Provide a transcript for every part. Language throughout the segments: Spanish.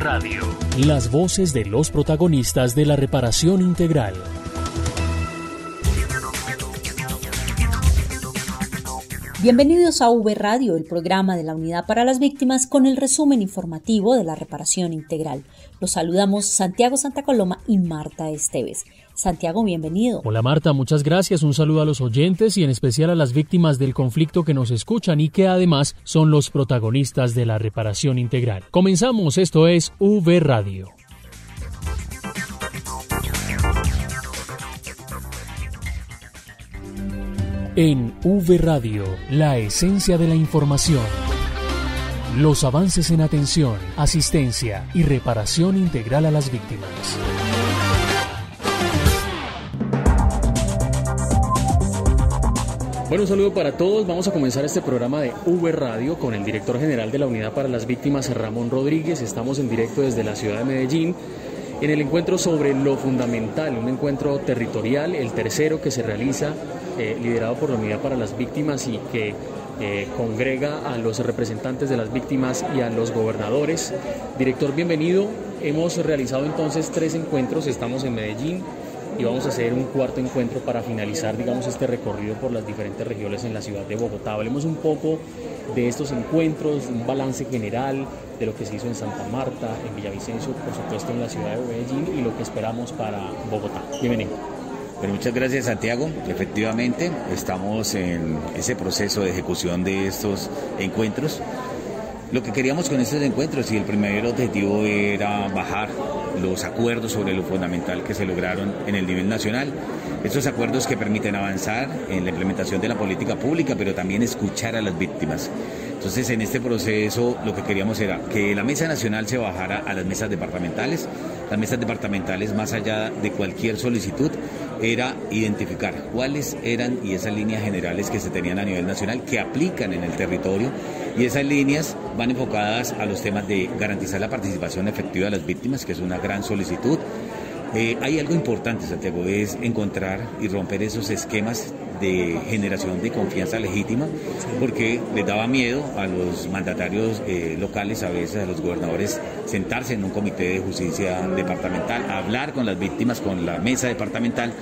Radio. Las voces de los protagonistas de la reparación integral. Bienvenidos a V Radio, el programa de la Unidad para las Víctimas con el resumen informativo de la reparación integral. Los saludamos Santiago Santa Coloma y Marta Esteves. Santiago, bienvenido. Hola Marta, muchas gracias. Un saludo a los oyentes y en especial a las víctimas del conflicto que nos escuchan y que además son los protagonistas de la reparación integral. Comenzamos, esto es V Radio. En V Radio, la esencia de la información. Los avances en atención, asistencia y reparación integral a las víctimas. Bueno, un saludo para todos. Vamos a comenzar este programa de V Radio con el director general de la Unidad para las Víctimas, Ramón Rodríguez. Estamos en directo desde la ciudad de Medellín en el encuentro sobre lo fundamental, un encuentro territorial, el tercero que se realiza, eh, liderado por la Unidad para las Víctimas y que eh, congrega a los representantes de las víctimas y a los gobernadores. Director, bienvenido. Hemos realizado entonces tres encuentros, estamos en Medellín, y vamos a hacer un cuarto encuentro para finalizar, digamos, este recorrido por las diferentes regiones en la ciudad de Bogotá. Hablemos un poco de estos encuentros, un balance general de lo que se hizo en Santa Marta, en Villavicencio, por supuesto en la ciudad de Medellín y lo que esperamos para Bogotá. Bienvenido. Bueno, muchas gracias Santiago. Efectivamente, estamos en ese proceso de ejecución de estos encuentros. Lo que queríamos con estos encuentros y el primer objetivo era bajar los acuerdos sobre lo fundamental que se lograron en el nivel nacional. Estos acuerdos que permiten avanzar en la implementación de la política pública, pero también escuchar a las víctimas. Entonces, en este proceso lo que queríamos era que la mesa nacional se bajara a las mesas departamentales. Las mesas departamentales, más allá de cualquier solicitud, era identificar cuáles eran y esas líneas generales que se tenían a nivel nacional que aplican en el territorio y esas líneas van enfocadas a los temas de garantizar la participación efectiva de las víctimas, que es una gran solicitud. Eh, hay algo importante, Santiago, es encontrar y romper esos esquemas de generación de confianza legítima, porque les daba miedo a los mandatarios eh, locales, a veces a los gobernadores, sentarse en un comité de justicia departamental, hablar con las víctimas, con la mesa departamental,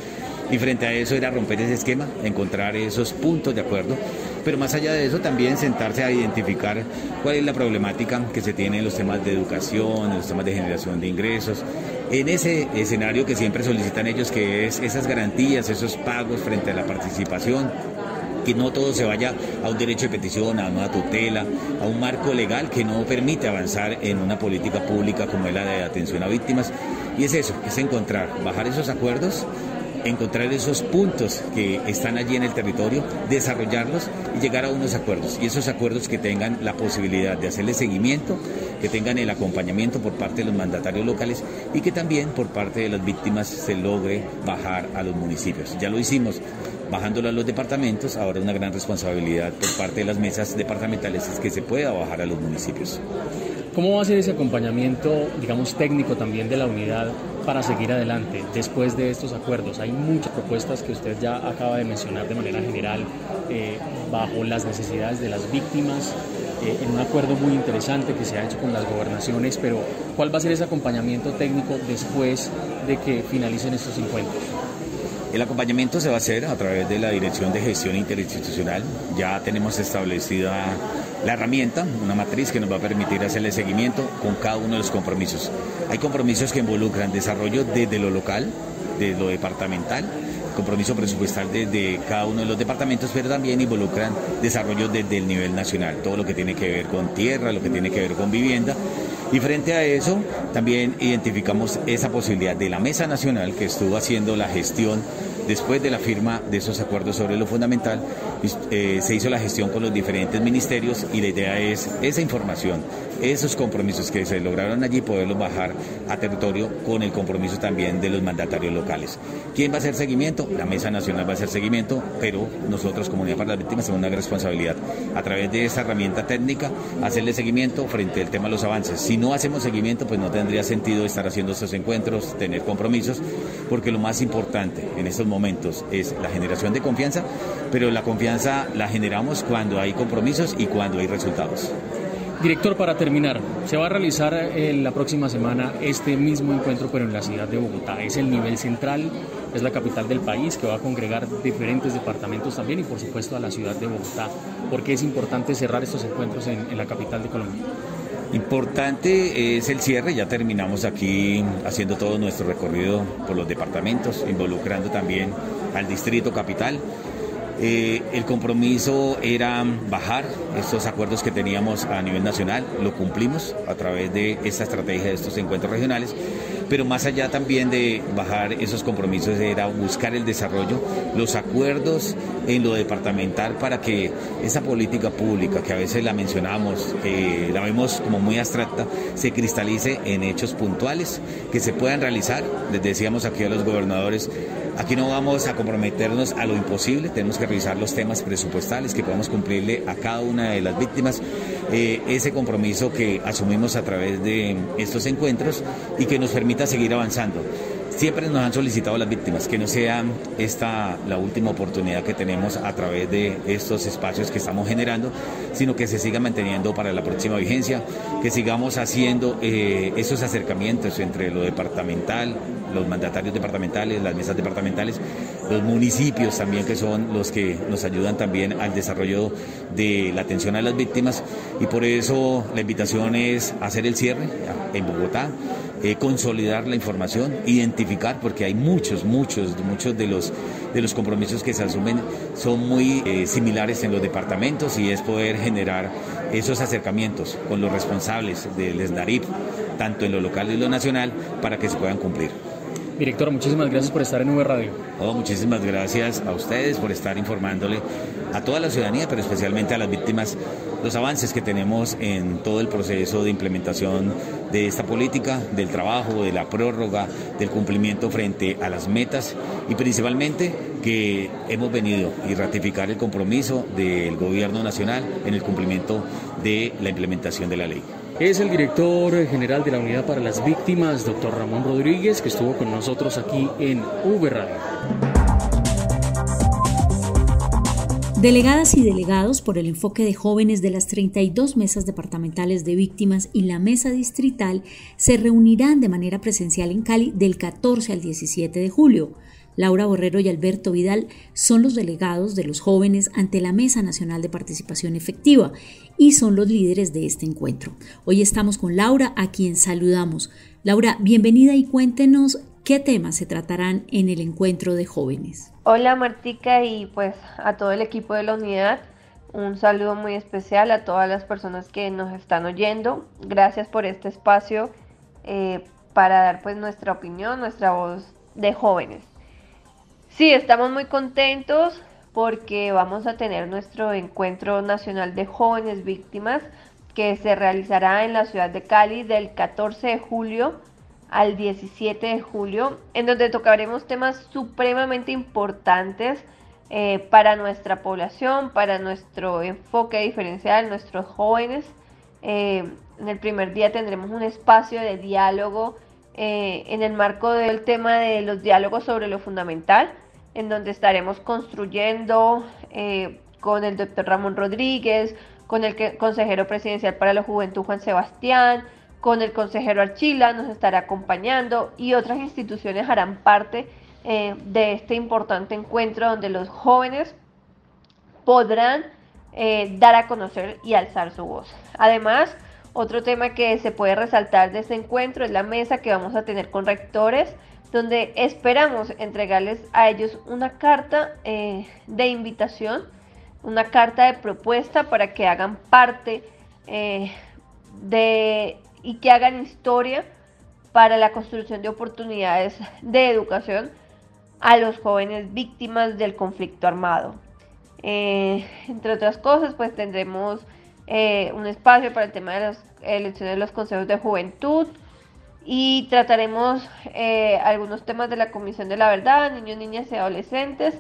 y frente a eso era romper ese esquema, encontrar esos puntos de acuerdo, pero más allá de eso también sentarse a identificar cuál es la problemática que se tiene en los temas de educación, en los temas de generación de ingresos, en ese escenario que siempre solicitan ellos, que es esas garantías, esos pagos frente a la participación, que no todo se vaya a un derecho de petición, a una tutela, a un marco legal que no permite avanzar en una política pública como es la de atención a víctimas. Y es eso, es encontrar, bajar esos acuerdos encontrar esos puntos que están allí en el territorio, desarrollarlos y llegar a unos acuerdos. Y esos acuerdos que tengan la posibilidad de hacerle seguimiento, que tengan el acompañamiento por parte de los mandatarios locales y que también por parte de las víctimas se logre bajar a los municipios. Ya lo hicimos bajándolo a los departamentos, ahora una gran responsabilidad por parte de las mesas departamentales es que se pueda bajar a los municipios. ¿Cómo va a ser ese acompañamiento, digamos, técnico también de la unidad para seguir adelante después de estos acuerdos? Hay muchas propuestas que usted ya acaba de mencionar de manera general eh, bajo las necesidades de las víctimas, eh, en un acuerdo muy interesante que se ha hecho con las gobernaciones, pero ¿cuál va a ser ese acompañamiento técnico después de que finalicen estos encuentros? El acompañamiento se va a hacer a través de la Dirección de Gestión Interinstitucional. Ya tenemos establecida la herramienta, una matriz que nos va a permitir hacerle seguimiento con cada uno de los compromisos. Hay compromisos que involucran desarrollo desde lo local, desde lo departamental, compromiso presupuestal desde cada uno de los departamentos, pero también involucran desarrollo desde el nivel nacional, todo lo que tiene que ver con tierra, lo que tiene que ver con vivienda. Y frente a eso, también identificamos esa posibilidad de la Mesa Nacional que estuvo haciendo la gestión después de la firma de esos acuerdos sobre lo fundamental, eh, se hizo la gestión con los diferentes ministerios y la idea es esa información, esos compromisos que se lograron allí, poderlos bajar a territorio con el compromiso también de los mandatarios locales. ¿Quién va a hacer seguimiento? La Mesa Nacional va a hacer seguimiento, pero nosotros, Comunidad para las Víctimas, tenemos una responsabilidad a través de esta herramienta técnica, hacerle seguimiento frente al tema de los avances. Si no hacemos seguimiento, pues no tendría sentido estar haciendo estos encuentros, tener compromisos, porque lo más importante en estos momentos es la generación de confianza, pero la confianza la generamos cuando hay compromisos y cuando hay resultados. Director, para terminar, se va a realizar en eh, la próxima semana este mismo encuentro, pero en la ciudad de Bogotá. Es el nivel central, es la capital del país, que va a congregar diferentes departamentos también y, por supuesto, a la ciudad de Bogotá. ¿Por qué es importante cerrar estos encuentros en, en la capital de Colombia? Importante es el cierre, ya terminamos aquí haciendo todo nuestro recorrido por los departamentos, involucrando también al distrito capital. Eh, el compromiso era bajar estos acuerdos que teníamos a nivel nacional, lo cumplimos a través de esta estrategia de estos encuentros regionales, pero más allá también de bajar esos compromisos era buscar el desarrollo, los acuerdos en lo departamental para que esa política pública, que a veces la mencionamos, la vemos como muy abstracta, se cristalice en hechos puntuales que se puedan realizar. Les decíamos aquí a los gobernadores, Aquí no vamos a comprometernos a lo imposible, tenemos que revisar los temas presupuestales que podamos cumplirle a cada una de las víctimas, eh, ese compromiso que asumimos a través de estos encuentros y que nos permita seguir avanzando. Siempre nos han solicitado las víctimas que no sea esta la última oportunidad que tenemos a través de estos espacios que estamos generando, sino que se siga manteniendo para la próxima vigencia, que sigamos haciendo eh, esos acercamientos entre lo departamental, los mandatarios departamentales, las mesas departamentales, los municipios también que son los que nos ayudan también al desarrollo de la atención a las víctimas y por eso la invitación es hacer el cierre en Bogotá, eh, consolidar la información, identificar, porque hay muchos, muchos, muchos de los, de los compromisos que se asumen son muy eh, similares en los departamentos y es poder generar esos acercamientos con los responsables del SNARIP, tanto en lo local y lo nacional, para que se puedan cumplir. Director, muchísimas gracias por estar en V Radio. Oh, muchísimas gracias a ustedes por estar informándole a toda la ciudadanía, pero especialmente a las víctimas, los avances que tenemos en todo el proceso de implementación de esta política, del trabajo, de la prórroga, del cumplimiento frente a las metas y principalmente que hemos venido y ratificar el compromiso del gobierno nacional en el cumplimiento de la implementación de la ley. Es el director general de la Unidad para las Víctimas, doctor Ramón Rodríguez, que estuvo con nosotros aquí en V. Delegadas y delegados por el enfoque de jóvenes de las 32 mesas departamentales de víctimas y la mesa distrital se reunirán de manera presencial en Cali del 14 al 17 de julio. Laura Borrero y Alberto Vidal son los delegados de los jóvenes ante la Mesa Nacional de Participación Efectiva y son los líderes de este encuentro. Hoy estamos con Laura, a quien saludamos. Laura, bienvenida y cuéntenos qué temas se tratarán en el encuentro de jóvenes. Hola Martica y pues a todo el equipo de la unidad. Un saludo muy especial a todas las personas que nos están oyendo. Gracias por este espacio eh, para dar pues nuestra opinión, nuestra voz de jóvenes. Sí, estamos muy contentos porque vamos a tener nuestro encuentro nacional de jóvenes víctimas que se realizará en la ciudad de Cali del 14 de julio al 17 de julio, en donde tocaremos temas supremamente importantes eh, para nuestra población, para nuestro enfoque diferencial, nuestros jóvenes. Eh, en el primer día tendremos un espacio de diálogo eh, en el marco del tema de los diálogos sobre lo fundamental en donde estaremos construyendo eh, con el doctor Ramón Rodríguez, con el consejero presidencial para la juventud Juan Sebastián, con el consejero Archila, nos estará acompañando y otras instituciones harán parte eh, de este importante encuentro donde los jóvenes podrán eh, dar a conocer y alzar su voz. Además, otro tema que se puede resaltar de este encuentro es la mesa que vamos a tener con rectores donde esperamos entregarles a ellos una carta eh, de invitación, una carta de propuesta para que hagan parte eh, de y que hagan historia para la construcción de oportunidades de educación a los jóvenes víctimas del conflicto armado. Eh, entre otras cosas, pues tendremos un espacio para el tema de las elecciones de los consejos de juventud y trataremos eh, algunos temas de la Comisión de la Verdad, niños, niñas y adolescentes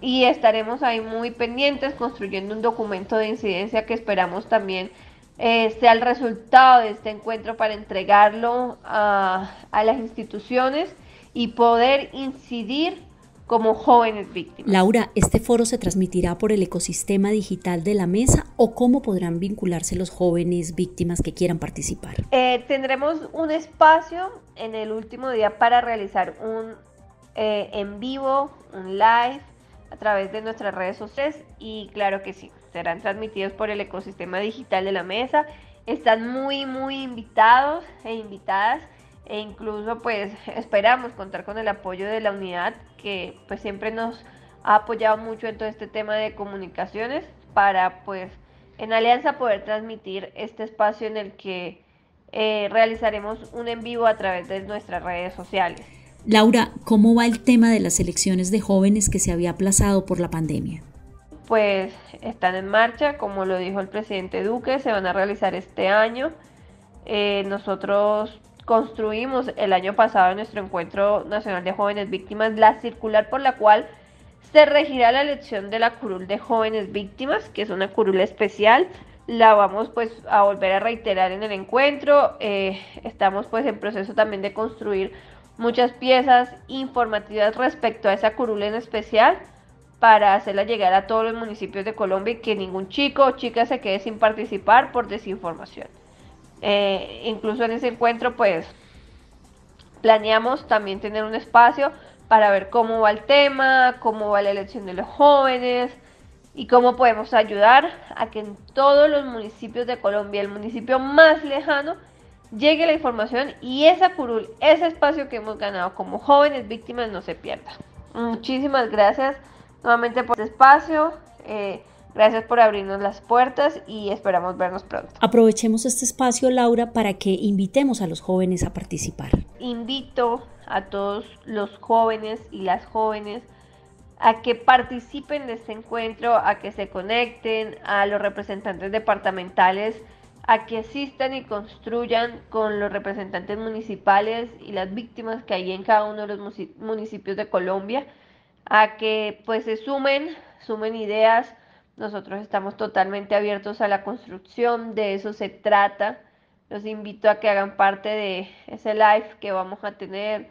y estaremos ahí muy pendientes construyendo un documento de incidencia que esperamos también sea el resultado de este encuentro para entregarlo a, a las instituciones y poder incidir como jóvenes víctimas. Laura, ¿este foro se transmitirá por el ecosistema digital de la mesa o cómo podrán vincularse los jóvenes víctimas que quieran participar? Eh, tendremos un espacio en el último día para realizar un eh, en vivo, un live a través de nuestras redes sociales y claro que sí, serán transmitidos por el ecosistema digital de la mesa. Están muy, muy invitados e invitadas e incluso pues esperamos contar con el apoyo de la unidad que pues siempre nos ha apoyado mucho en todo este tema de comunicaciones para pues en alianza poder transmitir este espacio en el que eh, realizaremos un en vivo a través de nuestras redes sociales. Laura, ¿cómo va el tema de las elecciones de jóvenes que se había aplazado por la pandemia? Pues están en marcha, como lo dijo el presidente Duque, se van a realizar este año. Eh, nosotros construimos el año pasado en nuestro Encuentro Nacional de Jóvenes Víctimas la circular por la cual se regirá la elección de la curul de jóvenes víctimas, que es una curul especial. La vamos pues a volver a reiterar en el encuentro. Eh, estamos pues en proceso también de construir muchas piezas informativas respecto a esa curul en especial para hacerla llegar a todos los municipios de Colombia y que ningún chico o chica se quede sin participar por desinformación. Eh, incluso en ese encuentro, pues planeamos también tener un espacio para ver cómo va el tema, cómo va la elección de los jóvenes y cómo podemos ayudar a que en todos los municipios de Colombia, el municipio más lejano, llegue la información y esa curul, ese espacio que hemos ganado como jóvenes víctimas no se pierda. Muchísimas gracias nuevamente por este espacio. Eh, Gracias por abrirnos las puertas y esperamos vernos pronto. Aprovechemos este espacio, Laura, para que invitemos a los jóvenes a participar. Invito a todos los jóvenes y las jóvenes a que participen de este encuentro, a que se conecten, a los representantes departamentales, a que asistan y construyan con los representantes municipales y las víctimas que hay en cada uno de los municipios de Colombia, a que pues se sumen, sumen ideas, nosotros estamos totalmente abiertos a la construcción, de eso se trata. Los invito a que hagan parte de ese live que vamos a tener.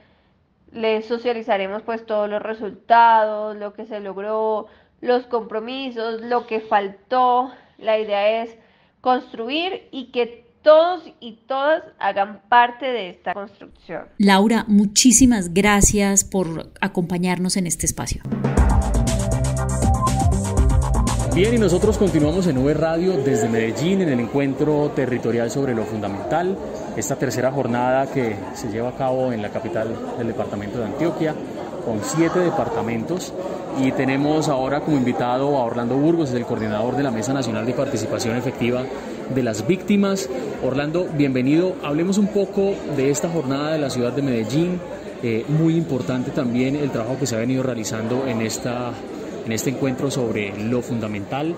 Les socializaremos pues todos los resultados, lo que se logró, los compromisos, lo que faltó. La idea es construir y que todos y todas hagan parte de esta construcción. Laura, muchísimas gracias por acompañarnos en este espacio. Bien, y nosotros continuamos en V Radio desde Medellín en el encuentro territorial sobre lo fundamental, esta tercera jornada que se lleva a cabo en la capital del departamento de Antioquia, con siete departamentos. Y tenemos ahora como invitado a Orlando Burgos, el coordinador de la Mesa Nacional de Participación Efectiva de las Víctimas. Orlando, bienvenido. Hablemos un poco de esta jornada de la ciudad de Medellín. Eh, muy importante también el trabajo que se ha venido realizando en esta en este encuentro sobre lo fundamental,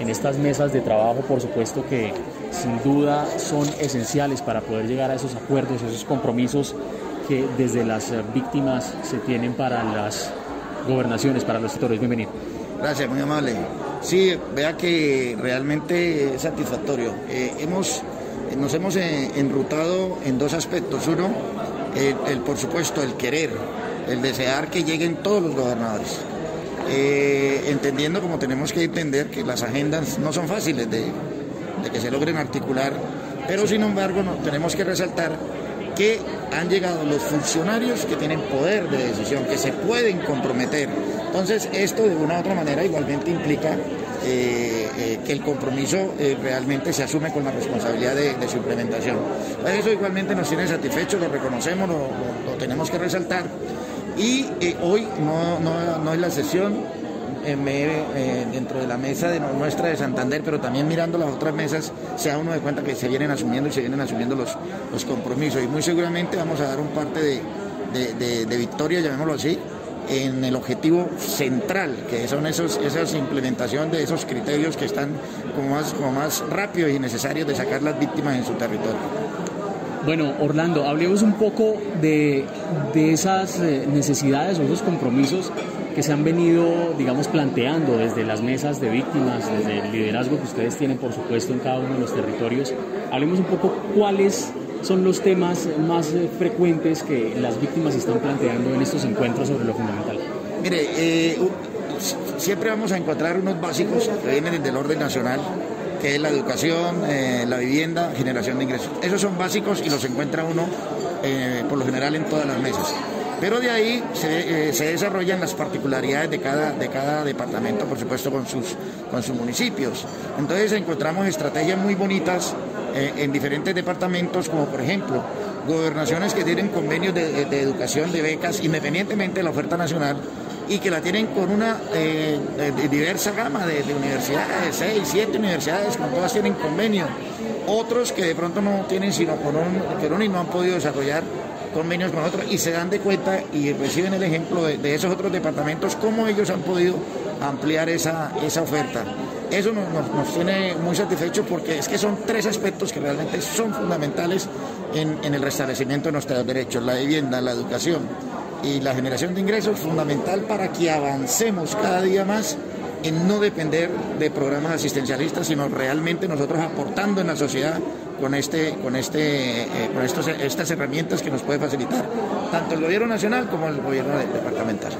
en estas mesas de trabajo, por supuesto que sin duda son esenciales para poder llegar a esos acuerdos, esos compromisos que desde las víctimas se tienen para las gobernaciones, para los sectores. Bienvenido. Gracias, muy amable. Sí, vea que realmente es satisfactorio. Eh, hemos, nos hemos eh, enrutado en dos aspectos. Uno, el, por supuesto, el querer, el desear que lleguen todos los gobernadores. Eh, entendiendo como tenemos que entender que las agendas no son fáciles de, que se logren articular, pero sin embargo no, tenemos que resaltar que han llegado los funcionarios que tienen poder de decisión, que se pueden comprometer. Entonces esto de una u otra manera igualmente implica eh, eh, que el compromiso realmente se asume con la responsabilidad de, su implementación. Eso igualmente nos tiene satisfechos, lo reconocemos, lo tenemos que resaltar. Y eh, hoy no, no, no, es la sesión eh, eh, dentro de la mesa de nuestra de Santander, pero también mirando las otras mesas, se da uno de cuenta que se vienen asumiendo y se vienen asumiendo los, los compromisos. Y muy seguramente vamos a dar un parte de, de, victoria, llamémoslo así, en el objetivo central, que son esos, esas implementación de esos criterios que están como más, como más rápidos y necesarios de sacar las víctimas en su territorio. Bueno, Orlando, hablemos un poco de, de esas eh, necesidades o esos compromisos que se han venido, digamos, planteando desde las mesas de víctimas, desde el liderazgo que ustedes tienen, por supuesto, en cada uno de los territorios. Hablemos un poco cuáles son los temas más eh, frecuentes que las víctimas están planteando en estos encuentros sobre lo fundamental? Mire, eh, siempre vamos a encontrar unos básicos que vienen desde el orden nacional, que es la educación, eh, la vivienda, generación de ingresos. Esos son básicos y los encuentra uno por lo general en todas las mesas. Pero de ahí se, se, desarrollan las particularidades de cada, de cada departamento, por supuesto, con sus, con sus municipios. Entonces encontramos estrategias muy bonitas eh, en diferentes departamentos, como por ejemplo gobernaciones que tienen convenios de, educación, de becas, independientemente de la oferta nacional, y que la tienen con una eh, diversa gama de, universidades, seis, siete universidades, con todas tienen convenio. Otros que de pronto no tienen sino con un, y no han podido desarrollar convenios con otros y se dan de cuenta y reciben el ejemplo de, esos otros departamentos, cómo ellos han podido ampliar esa, esa oferta. Eso nos, tiene muy satisfechos porque es que son tres aspectos que realmente son fundamentales en, en el restablecimiento de nuestros derechos, la vivienda, la educación y la generación de ingresos, fundamental para que avancemos cada día más en no depender de programas asistencialistas, sino realmente nosotros aportando en la sociedad con, este, con, este, eh, con estas herramientas que nos puede facilitar tanto el gobierno nacional como el gobierno departamental.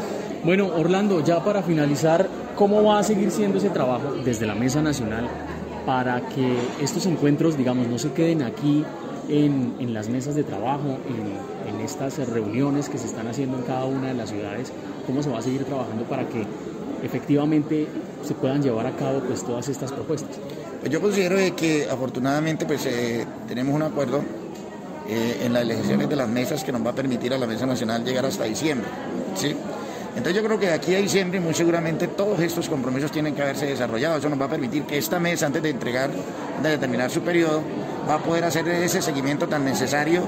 Bueno, Orlando, ya para finalizar, ¿cómo va a seguir siendo ese trabajo desde la Mesa Nacional para que estos encuentros, digamos, no se queden aquí en, en las mesas de trabajo, estas reuniones que se están haciendo en cada una de las ciudades? ¿Cómo se va a seguir trabajando para que efectivamente se puedan llevar a cabo pues, todas estas propuestas? Pues yo considero que afortunadamente pues, eh, tenemos un acuerdo eh, en las elecciones de las mesas que nos va a permitir a la Mesa Nacional llegar hasta diciembre. ¿sí? Entonces yo creo que de aquí a diciembre muy seguramente todos estos compromisos tienen que haberse desarrollado. Eso nos va a permitir que esta mesa, antes de entregar, de terminar su periodo, va a poder hacer ese seguimiento tan necesario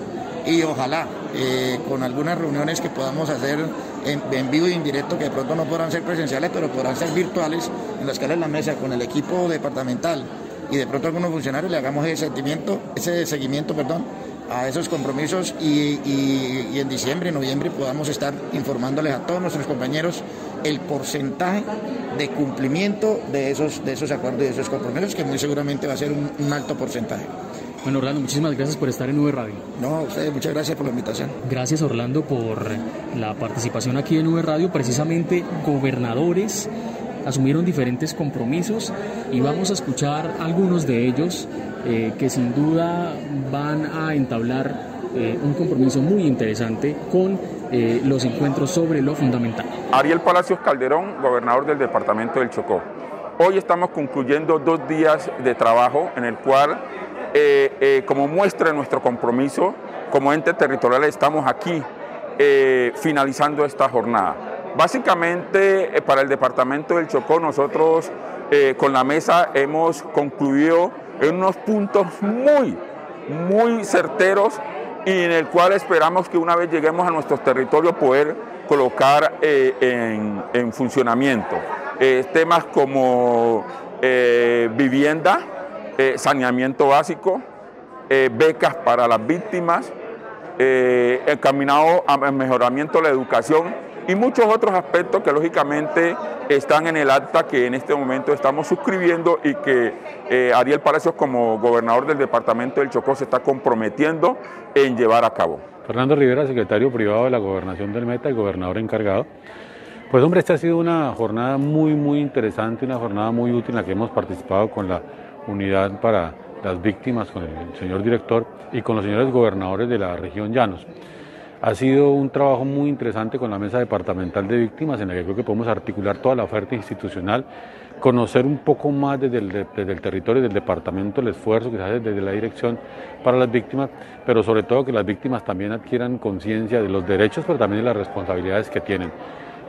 y ojalá eh, con algunas reuniones que podamos hacer en, vivo y en directo, que de pronto no podrán ser presenciales, pero podrán ser virtuales, en las que la mesa con el equipo departamental y de pronto algunos funcionarios le hagamos ese seguimiento, ese seguimiento, perdón, a esos compromisos y, en diciembre, noviembre podamos estar informándoles a todos nuestros compañeros el porcentaje de cumplimiento de esos, de esos acuerdos y de esos compromisos, que muy seguramente va a ser un, alto porcentaje. Bueno, Orlando, muchísimas gracias por estar en V Radio. No, ustedes, muchas gracias por la invitación. Gracias, Orlando, por la participación aquí en V Radio. Precisamente, gobernadores asumieron diferentes compromisos y vamos a escuchar algunos de ellos eh, que sin duda van a entablar eh, un compromiso muy interesante con eh, los encuentros sobre lo fundamental. Ariel Palacios Calderón, gobernador del departamento del Chocó. Hoy estamos concluyendo dos días de trabajo en el cual, como muestra nuestro compromiso, como ente territorial estamos aquí finalizando esta jornada. Básicamente, para el departamento del Chocó, nosotros con la mesa hemos concluido en unos puntos muy, muy certeros y en el cual esperamos que una vez lleguemos a nuestros territorios poder colocar eh, en, funcionamiento. Eh, temas como eh, saneamiento básico, becas para las víctimas, encaminado al mejoramiento de la educación y muchos otros aspectos que lógicamente están en el acta que en este momento estamos suscribiendo y que eh, Ariel Palacios como gobernador del departamento del Chocó se está comprometiendo en llevar a cabo. Fernando Rivera, secretario privado de la gobernación del Meta y gobernador encargado. Pues hombre, esta ha sido una jornada muy, muy interesante, una jornada muy útil en la que hemos participado con la unidad para las víctimas, con el señor director y con los señores gobernadores de la región Llanos. Ha sido un trabajo muy interesante con la Mesa Departamental de Víctimas, en la que creo que podemos articular toda la oferta institucional, conocer un poco más desde el, territorio del departamento el esfuerzo que se hace desde la dirección para las víctimas, pero sobre todo que las víctimas también adquieran conciencia de los derechos, pero también de las responsabilidades que tienen.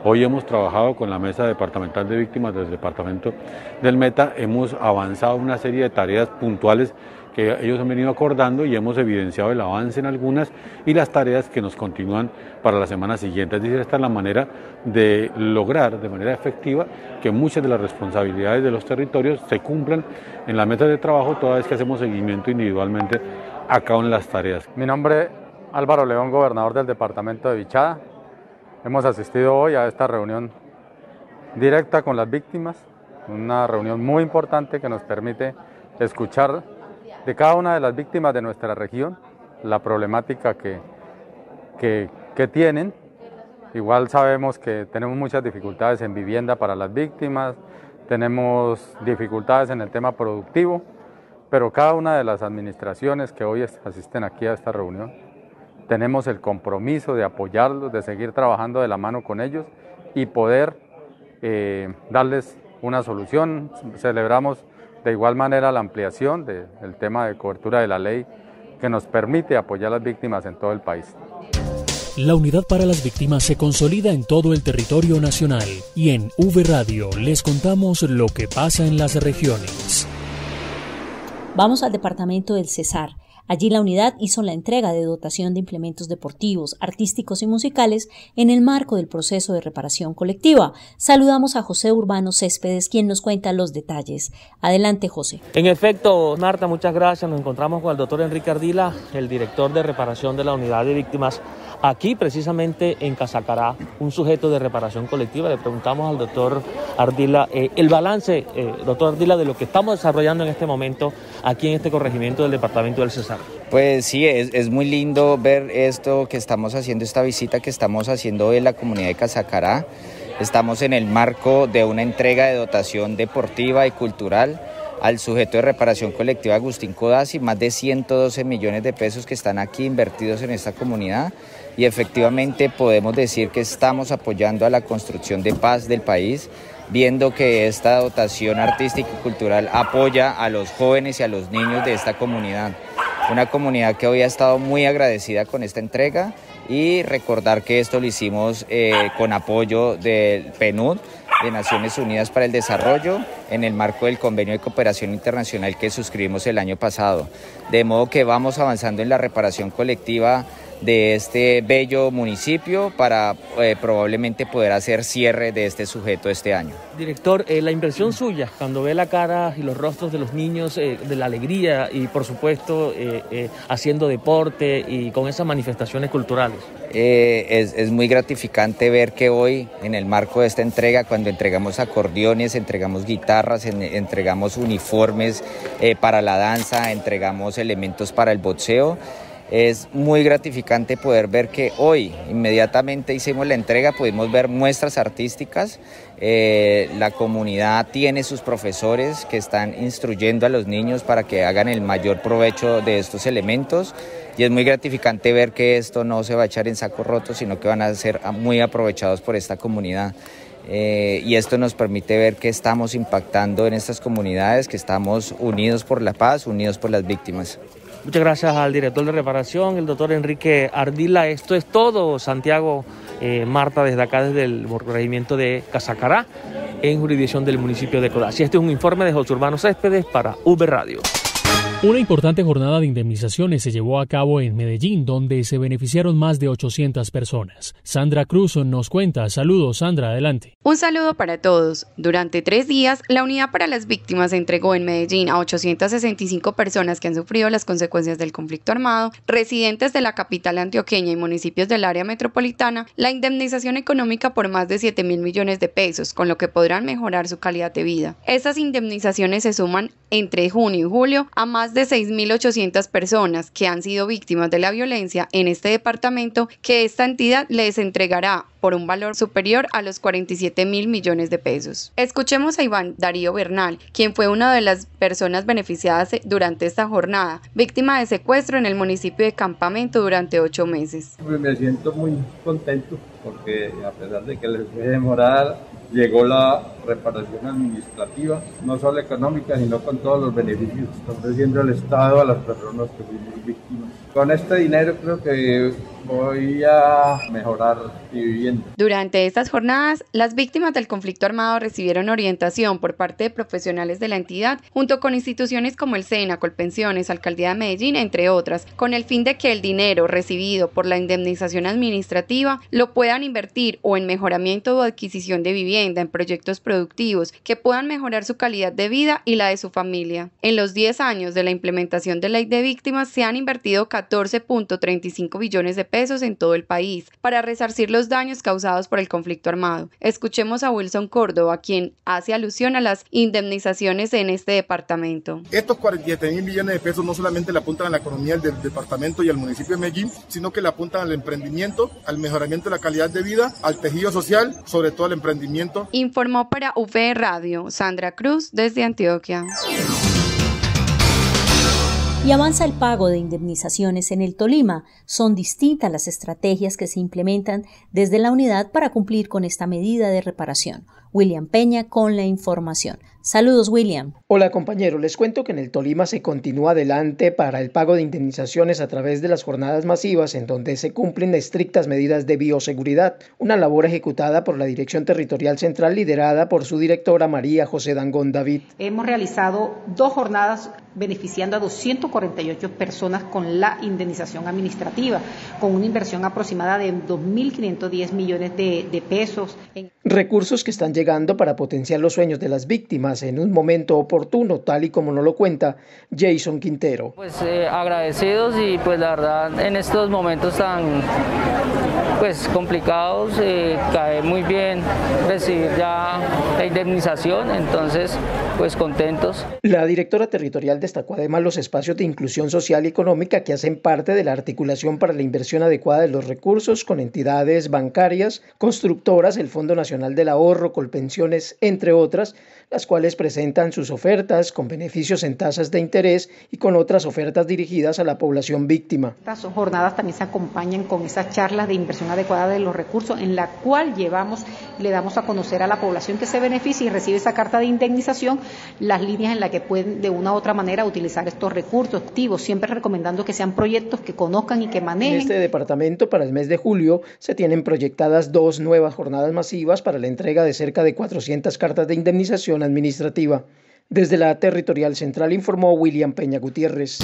Hoy hemos trabajado con la Mesa Departamental de Víctimas del Departamento del Meta, hemos avanzado una serie de tareas puntuales que ellos han venido acordando y hemos evidenciado el avance en algunas y las tareas que nos continúan para la semana siguiente. Es decir, esta es la manera de lograr de manera efectiva que muchas de las responsabilidades de los territorios se cumplan en la meta de trabajo toda vez que hacemos seguimiento individualmente a cada una de las tareas. Mi nombre es Álvaro León, gobernador del departamento de Vichada. Hemos asistido hoy a esta reunión directa con las víctimas, una reunión muy importante que nos permite escuchar de cada una de las víctimas de nuestra región la problemática que, que, tienen. Igual sabemos que tenemos muchas dificultades en vivienda para las víctimas, tenemos dificultades en el tema productivo, pero cada una de las administraciones que hoy asisten aquí a esta reunión, tenemos el compromiso de apoyarlos, de seguir trabajando de la mano con ellos y poder eh, darles una solución. Celebramos de igual manera la ampliación del tema de cobertura de la ley que nos permite apoyar a las víctimas en todo el país. La unidad para las víctimas se consolida en todo el territorio nacional y en V Radio les contamos lo que pasa en las regiones. Vamos al departamento del Cesar. Allí la unidad hizo la entrega de dotación de implementos deportivos, artísticos y musicales en el marco del proceso de reparación colectiva. Saludamos a José Urbano Céspedes, quien nos cuenta los detalles. Adelante, José. En efecto, Marta, muchas gracias. Nos encontramos con el doctor Enrique Ardila, el director de reparación de la unidad de víctimas aquí precisamente en Casacará, un sujeto de reparación colectiva. Le preguntamos al doctor Ardila eh, el balance, eh, doctor Ardila, de lo que estamos desarrollando en este momento aquí en este corregimiento del departamento del Cesar. Pues sí, es, muy lindo ver esto que estamos haciendo, esta visita que estamos haciendo en la comunidad de Casacará. Estamos en el marco de una entrega de dotación deportiva y cultural al sujeto de reparación colectiva Agustín Codazzi, más de 112 millones de pesos que están aquí invertidos en esta comunidad y efectivamente podemos decir que estamos apoyando a la construcción de paz del país, viendo que esta dotación artística y cultural apoya a los jóvenes y a los niños de esta comunidad. Una comunidad que hoy ha estado muy agradecida con esta entrega y recordar que esto lo hicimos eh, con apoyo del PNUD, de Naciones Unidas para el Desarrollo en el marco del convenio de cooperación internacional que suscribimos el año pasado. De modo que vamos avanzando en la reparación colectiva de este bello municipio para eh, probablemente poder hacer cierre de este sujeto este año. Director, eh, la impresión suya cuando ve la cara y los rostros de los niños eh, de la alegría y por supuesto haciendo deporte y con esas manifestaciones culturales. Es, es, muy gratificante ver que hoy en el marco de esta entrega, cuando entregamos acordeones, entregamos guitarras, entregamos uniformes para la danza, entregamos elementos para el boxeo, es muy gratificante poder ver que hoy inmediatamente hicimos la entrega, pudimos ver muestras artísticas, eh, la comunidad tiene sus profesores que están instruyendo a los niños para que hagan el mayor provecho de estos elementos y es muy gratificante ver que esto no se va a echar en saco roto, sino que van a ser muy aprovechados por esta comunidad. Eh, y esto nos permite ver que estamos impactando en estas comunidades, que estamos unidos por la paz, unidos por las víctimas. Muchas gracias al director de reparación, el doctor Enrique Ardila. Esto es todo, Santiago, eh, Marta, desde acá, desde el regimiento de Casacará, en jurisdicción del municipio de Codazzi. Este es un informe de José Urbano Céspedes para V Radio. Una importante jornada de indemnizaciones se llevó a cabo en Medellín, donde se beneficiaron más de 800 personas. Sandra Cruz nos cuenta. Saludos, Sandra, adelante. Un saludo para todos. Durante tres días, la Unidad para las Víctimas entregó en Medellín a 865 personas que han sufrido las consecuencias del conflicto armado, residentes de la capital antioqueña y municipios del área metropolitana, la indemnización económica por más de 7 mil millones de pesos, con lo que podrán mejorar su calidad de vida. Estas indemnizaciones se suman entre junio y julio a más de 6.800 personas que han sido víctimas de la violencia en este departamento que esta entidad les entregará por un valor superior a los 47 mil millones de pesos. Escuchemos a Iván Darío Bernal, quien fue una de las personas beneficiadas durante esta jornada, víctima de secuestro en el municipio de Campamento durante ocho meses. Pues me siento muy contento porque a pesar de que les fue demorar, llegó la reparación administrativa, no solo económica, sino con todos los beneficios que está ofreciendo el Estado a las personas que fuimos víctimas. Con este dinero creo que voy a mejorar y vivienda. Durante estas jornadas, las víctimas del conflicto armado recibieron orientación por parte de profesionales de la entidad, junto con instituciones como el SENA, Colpensiones, Alcaldía de Medellín, entre otras, con el fin de que el dinero recibido por la indemnización administrativa lo puedan invertir o en mejoramiento o adquisición de vivienda, en proyectos productivos que puedan mejorar su calidad de vida y la de su familia. En los 10 años de la implementación de ley de víctimas se han invertido 14.35 billones de pesos en todo el país para resarcir los daños causados por el conflicto armado. Escuchemos a Wilson Córdoba, quien hace alusión a las indemnizaciones en este departamento. Estos 47 mil millones de pesos no solamente le apuntan a la economía del departamento y al municipio de Medellín, sino que le apuntan al emprendimiento, al mejoramiento de la calidad de vida, al tejido social, sobre todo al emprendimiento. Informó para UV Radio Sandra Cruz desde Antioquia. Y avanza el pago de indemnizaciones en el Tolima. Son distintas las estrategias que se implementan desde la unidad para cumplir con esta medida de reparación. William Peña con la información. Saludos, William. Hola, compañero. Les cuento que en el Tolima se continúa adelante para el pago de indemnizaciones a través de las jornadas masivas en donde se cumplen estrictas medidas de bioseguridad, una labor ejecutada por la Dirección Territorial Central liderada por su directora María José Dangón David. Hemos realizado dos jornadas beneficiando a 248 personas con la indemnización administrativa, con una inversión aproximada de 2.510 millones de, de pesos. Recursos que están llegando para potenciar los sueños de las víctimas en un momento oportuno, tal y como nos lo cuenta Jason Quintero. Pues eh, agradecidos y pues la verdad en estos momentos tan pues complicados eh, cae muy bien recibir ya la indemnización, entonces pues contentos. La directora territorial destacó además los espacios de inclusión social y económica que hacen parte de la articulación para la inversión adecuada de los recursos con entidades bancarias, constructoras, el Fondo Nacional del Ahorro, Colpensiones, entre otras, las cuales presentan sus ofertas con beneficios en tasas de interés y con otras ofertas dirigidas a la población víctima. Estas jornadas también se acompañan con esas charlas de inversión adecuada de los recursos en la cual llevamos, le damos a conocer a la población que se beneficia y recibe esa carta de indemnización las líneas en las que pueden de una u otra manera utilizar estos recursos activos, siempre recomendando que sean proyectos que conozcan y que manejen. En este departamento para el mes de julio se tienen proyectadas dos nuevas jornadas masivas para la entrega de cerca de 400 cartas de indemnización administrativa. Desde la Territorial Central informó William Peña Gutiérrez.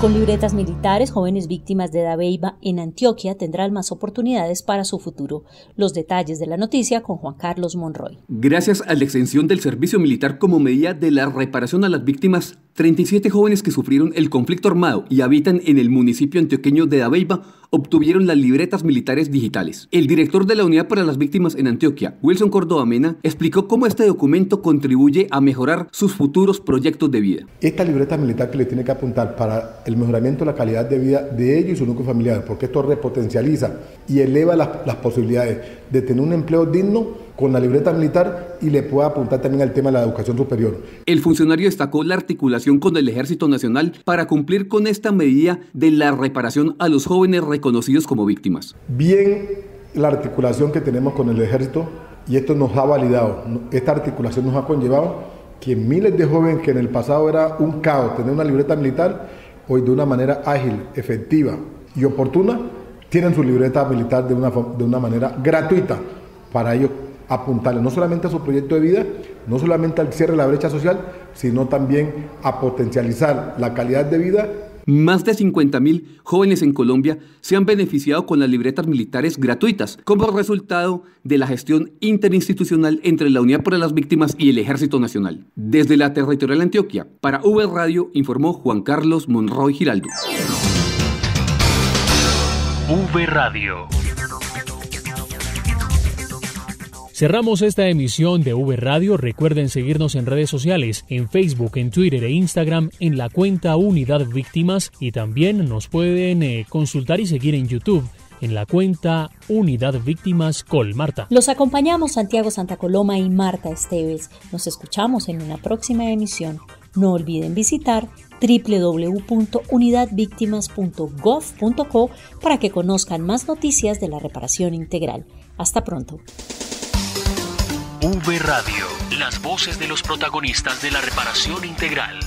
Con libretas militares, jóvenes víctimas de Dabeiba en Antioquia tendrán más oportunidades para su futuro. Los detalles de la noticia con Juan Carlos Monroy. Gracias a la extensión del servicio militar como medida de la reparación a las víctimas, 37 jóvenes que sufrieron el conflicto armado y habitan en el municipio antioqueño de Dabeiba obtuvieron las libretas militares digitales. El director de la Unidad para las Víctimas en Antioquia, Wilson Córdoba Mena, explicó cómo este documento contribuye a mejorar sus futuros proyectos de vida. Esta libreta militar que le tiene que apuntar para el mejoramiento de la calidad de vida de ellos y su núcleo familiar, porque esto repotencializa y eleva las, las posibilidades de tener un empleo digno con la libreta militar y le pueda apuntar también al tema de la educación superior. El funcionario destacó la articulación con el Ejército Nacional para cumplir con esta medida de la reparación a los jóvenes reconocidos como víctimas. Bien la articulación que tenemos con el Ejército y esto nos ha validado, esta articulación nos ha conllevado que miles de jóvenes que en el pasado era un caos tener una libreta militar, hoy de una manera ágil, efectiva y oportuna, tienen su libreta militar de una, de una manera gratuita para ellos apuntarle no solamente a su proyecto de vida, no solamente al cierre de la brecha social, sino también a potencializar la calidad de vida. Más de 50.000 jóvenes en Colombia se han beneficiado con las libretas militares gratuitas como resultado de la gestión interinstitucional entre la Unidad para las Víctimas y el Ejército Nacional. Desde la territorial Antioquia, para V Radio informó Juan Carlos Monroy Giraldo. V Radio. Cerramos esta emisión de V Radio. Recuerden seguirnos en redes sociales, en Facebook, en Twitter e Instagram, en la cuenta Unidad Víctimas y también nos pueden eh, consultar y seguir en YouTube en la cuenta Unidad Víctimas Col Marta. Los acompañamos Santiago Santa Coloma y Marta Esteves. Nos escuchamos en una próxima emisión. No olviden visitar www.unidadvictimas.gov.co para que conozcan más noticias de la reparación integral. Hasta pronto. V Radio, las voces de los protagonistas de la reparación integral.